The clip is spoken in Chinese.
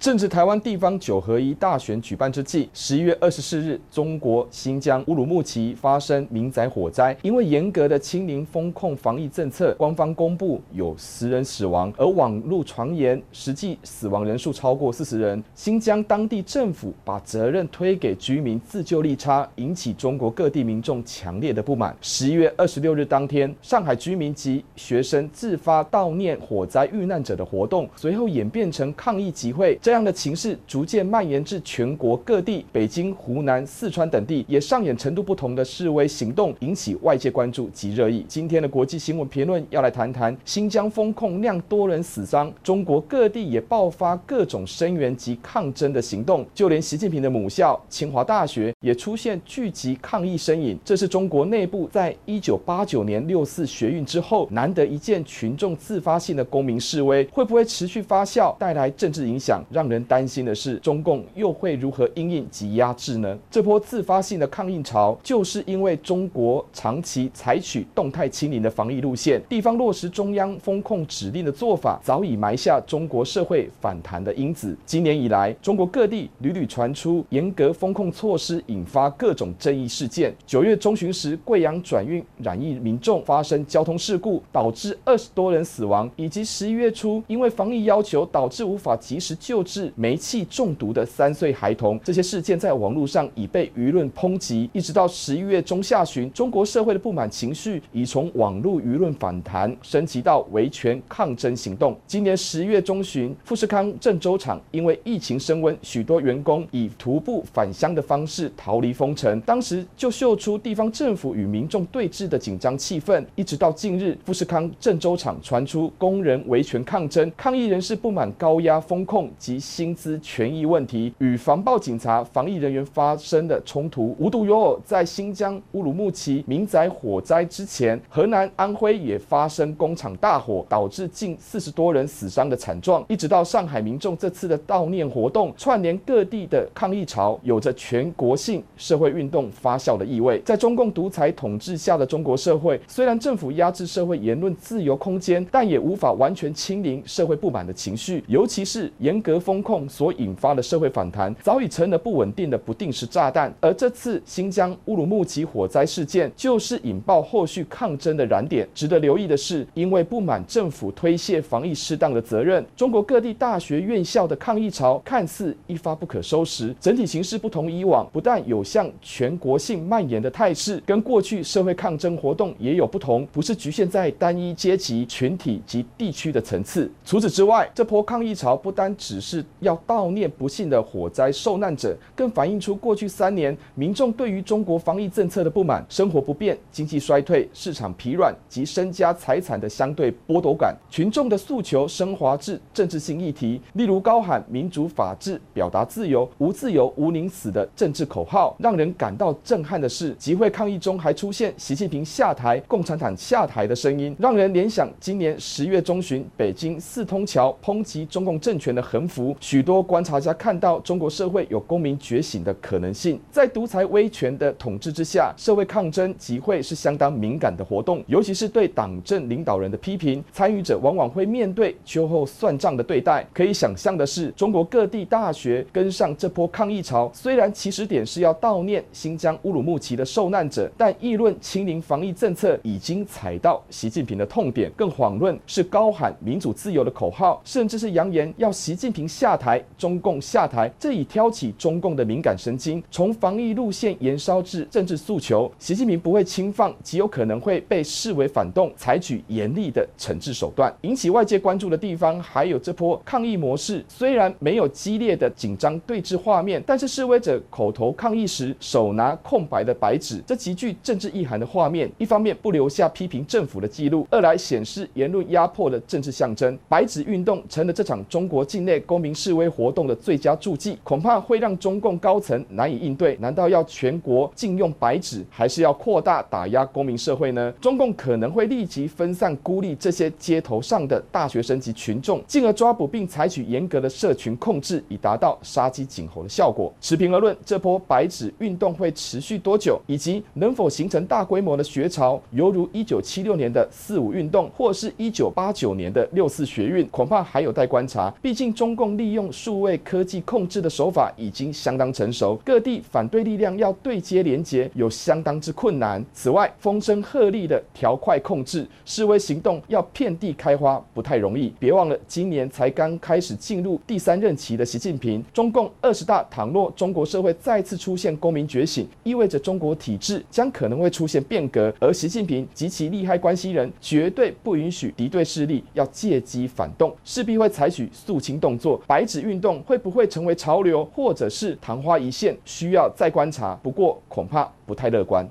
正值台湾地方九合一大选举办之际，十一月二十四日，中国新疆乌鲁木齐发生民宅火灾。因为严格的清零风控防疫政策，官方公布有十人死亡，而网络传言实际死亡人数超过四十人。新疆当地政府把责任推给居民自救力差，引起中国各地民众强烈的不满。十一月二十六日当天，上海居民及学生自发悼念火灾遇难者的活动，随后演变成抗议集会。这样的情势逐渐蔓延至全国各地，北京、湖南、四川等地也上演程度不同的示威行动，引起外界关注及热议。今天的国际新闻评论要来谈谈新疆封控酿多人死伤，中国各地也爆发各种声援及抗争的行动，就连习近平的母校清华大学也出现聚集抗议身影。这是中国内部在一九八九年六四学运之后难得一见群众自发性的公民示威，会不会持续发酵，带来政治影响，让让人担。心的是，中共又会如何因应及压制呢？这波自发性的抗议潮，就是因为中国长期采取动态清零的防疫路线，地方落实中央风控指令的做法，早已埋下中国社会反弹的因子。今年以来，中国各地屡屡传出严格风控措施，引发各种争议事件。九月中旬时，贵阳转运染疫民众发生交通事故，导致二十多人死亡，以及十一月初因为防疫要求导致无法及时救治是煤气中毒的三岁孩童，这些事件在网络上已被舆论抨击。一直到十一月中下旬，中国社会的不满情绪已从网络舆论反弹升级到维权抗争行动。今年十一月中旬，富士康郑州厂因为疫情升温，许多员工以徒步返乡的方式逃离封城。当时就秀出地方政府与民众对峙的紧张气氛。一直到近日，富士康郑州厂传出工人维权抗争，抗议人士不满高压风控及。薪资权益问题与防暴警察、防疫人员发生的冲突。无独有偶，在新疆乌鲁木齐民宅火灾之前，河南、安徽也发生工厂大火，导致近四十多人死伤的惨状。一直到上海民众这次的悼念活动，串联各地的抗议潮，有着全国性社会运动发酵的意味。在中共独裁统治下的中国社会，虽然政府压制社会言论自由空间，但也无法完全清零社会不满的情绪，尤其是严格风控。所引发的社会反弹早已成了不稳定的不定时炸弹，而这次新疆乌鲁木齐火灾事件就是引爆后续抗争的燃点。值得留意的是，因为不满政府推卸防疫失当的责任，中国各地大学院校的抗议潮看似一发不可收拾。整体形势不同以往，不但有向全国性蔓延的态势，跟过去社会抗争活动也有不同，不是局限在单一阶级群体及地区的层次。除此之外，这波抗议潮不单只是是要悼念不幸的火灾受难者，更反映出过去三年民众对于中国防疫政策的不满，生活不便、经济衰退、市场疲软及身家财产的相对剥夺感。群众的诉求升华至政治性议题，例如高喊民主、法治、表达自由、无自由无宁死的政治口号。让人感到震撼的是，集会抗议中还出现习近平下台、共产党下台的声音，让人联想今年十月中旬北京四通桥抨击中共政权的横幅。许多观察家看到中国社会有公民觉醒的可能性，在独裁威权的统治之下，社会抗争集会是相当敏感的活动，尤其是对党政领导人的批评，参与者往往会面对秋后算账的对待。可以想象的是，中国各地大学跟上这波抗议潮，虽然起始点是要悼念新疆乌鲁木齐的受难者，但议论清零防疫政策已经踩到习近平的痛点，更遑论是高喊民主自由的口号，甚至是扬言要习近平下台。中共下台，这已挑起中共的敏感神经，从防疫路线延烧至政治诉求。习近平不会轻放，极有可能会被视为反动，采取严厉的惩治手段。引起外界关注的地方，还有这波抗议模式，虽然没有激烈的紧张对峙画面，但是示威者口头抗议时手拿空白的白纸，这极具政治意涵的画面，一方面不留下批评政府的记录，二来显示言论压迫的政治象征。白纸运动成了这场中国境内公民示威活动的最佳助记，恐怕会让中共高层难以应对。难道要全国禁用白纸，还是要扩大打压公民社会呢？中共可能会立即分散孤立这些街头上的大学生及群众，进而抓捕并采取严格的社群控制，以达到杀鸡儆猴的效果。持平而论，这波白纸运动会持续多久，以及能否形成大规模的学潮，犹如一九七六年的四五运动，或是一九八九年的六四学运，恐怕还有待观察。毕竟，中共利用数位科技控制的手法已经相当成熟，各地反对力量要对接连结有相当之困难。此外，风声鹤唳的条块控制示威行动要遍地开花不太容易。别忘了，今年才刚开始进入第三任期的习近平，中共二十大倘若中国社会再次出现公民觉醒，意味着中国体制将可能会出现变革，而习近平及其利害关系人绝对不允许敌对势力要借机反动，势必会采取肃清动作。白纸运动会不会成为潮流，或者是昙花一现，需要再观察。不过恐怕不太乐观。